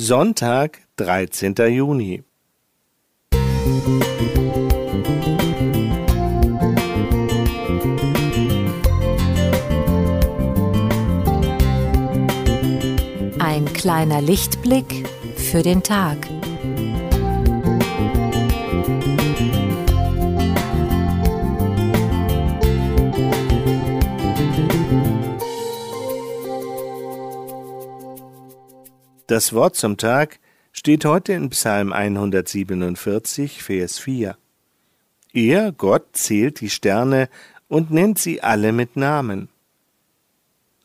Sonntag, 13. Juni. Ein kleiner Lichtblick für den Tag. Das Wort zum Tag steht heute in Psalm 147, Vers 4. Er, Gott, zählt die Sterne und nennt sie alle mit Namen.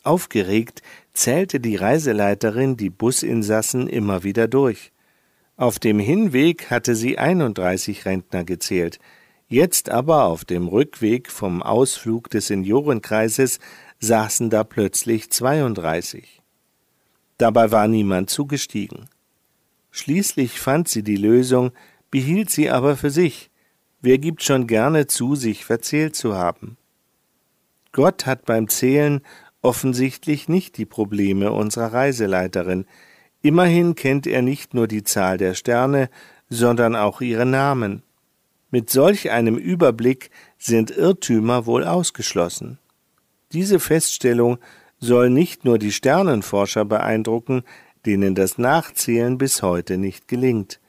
Aufgeregt zählte die Reiseleiterin die Businsassen immer wieder durch. Auf dem Hinweg hatte sie 31 Rentner gezählt, jetzt aber auf dem Rückweg vom Ausflug des Seniorenkreises saßen da plötzlich 32. Dabei war niemand zugestiegen. Schließlich fand sie die Lösung, behielt sie aber für sich. Wer gibt schon gerne zu, sich verzählt zu haben? Gott hat beim Zählen offensichtlich nicht die Probleme unserer Reiseleiterin. Immerhin kennt er nicht nur die Zahl der Sterne, sondern auch ihre Namen. Mit solch einem Überblick sind Irrtümer wohl ausgeschlossen. Diese Feststellung soll nicht nur die Sternenforscher beeindrucken, denen das Nachzählen bis heute nicht gelingt.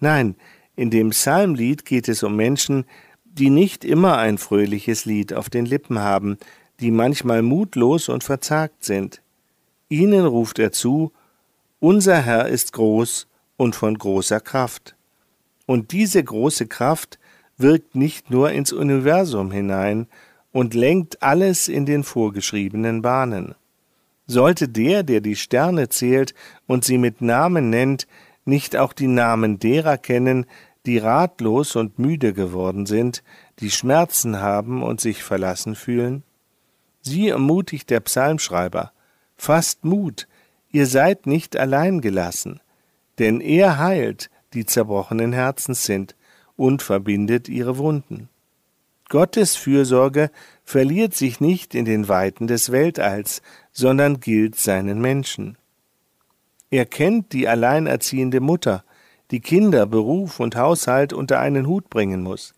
Nein, in dem Psalmlied geht es um Menschen, die nicht immer ein fröhliches Lied auf den Lippen haben, die manchmal mutlos und verzagt sind. Ihnen ruft er zu, unser Herr ist groß und von großer Kraft. Und diese große Kraft wirkt nicht nur ins Universum hinein und lenkt alles in den vorgeschriebenen Bahnen. Sollte der, der die Sterne zählt und sie mit Namen nennt, nicht auch die Namen derer kennen, die ratlos und müde geworden sind, die Schmerzen haben und sich verlassen fühlen? Sie ermutigt der Psalmschreiber, fasst Mut, ihr seid nicht allein gelassen, denn er heilt, die zerbrochenen Herzens sind, und verbindet ihre Wunden. Gottes Fürsorge verliert sich nicht in den Weiten des Weltalls, sondern gilt seinen Menschen. Er kennt die alleinerziehende Mutter, die Kinder, Beruf und Haushalt unter einen Hut bringen muss.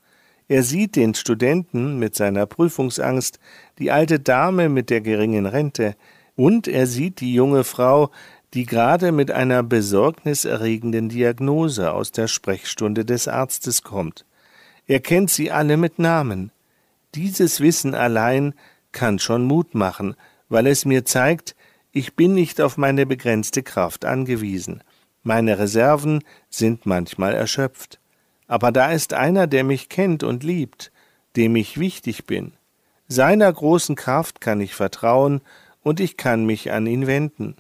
Er sieht den Studenten mit seiner Prüfungsangst, die alte Dame mit der geringen Rente, und er sieht die junge Frau, die gerade mit einer besorgniserregenden Diagnose aus der Sprechstunde des Arztes kommt. Er kennt sie alle mit Namen. Dieses Wissen allein kann schon Mut machen, weil es mir zeigt, ich bin nicht auf meine begrenzte Kraft angewiesen. Meine Reserven sind manchmal erschöpft. Aber da ist einer, der mich kennt und liebt, dem ich wichtig bin. Seiner großen Kraft kann ich vertrauen und ich kann mich an ihn wenden.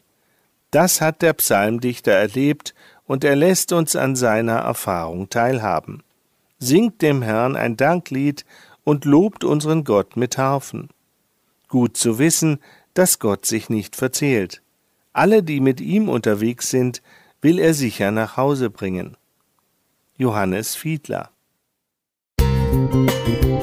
Das hat der Psalmdichter erlebt und er lässt uns an seiner Erfahrung teilhaben. Singt dem Herrn ein Danklied und lobt unseren Gott mit Harfen. Gut zu wissen, dass Gott sich nicht verzählt. Alle, die mit ihm unterwegs sind, will er sicher nach Hause bringen. Johannes Fiedler Musik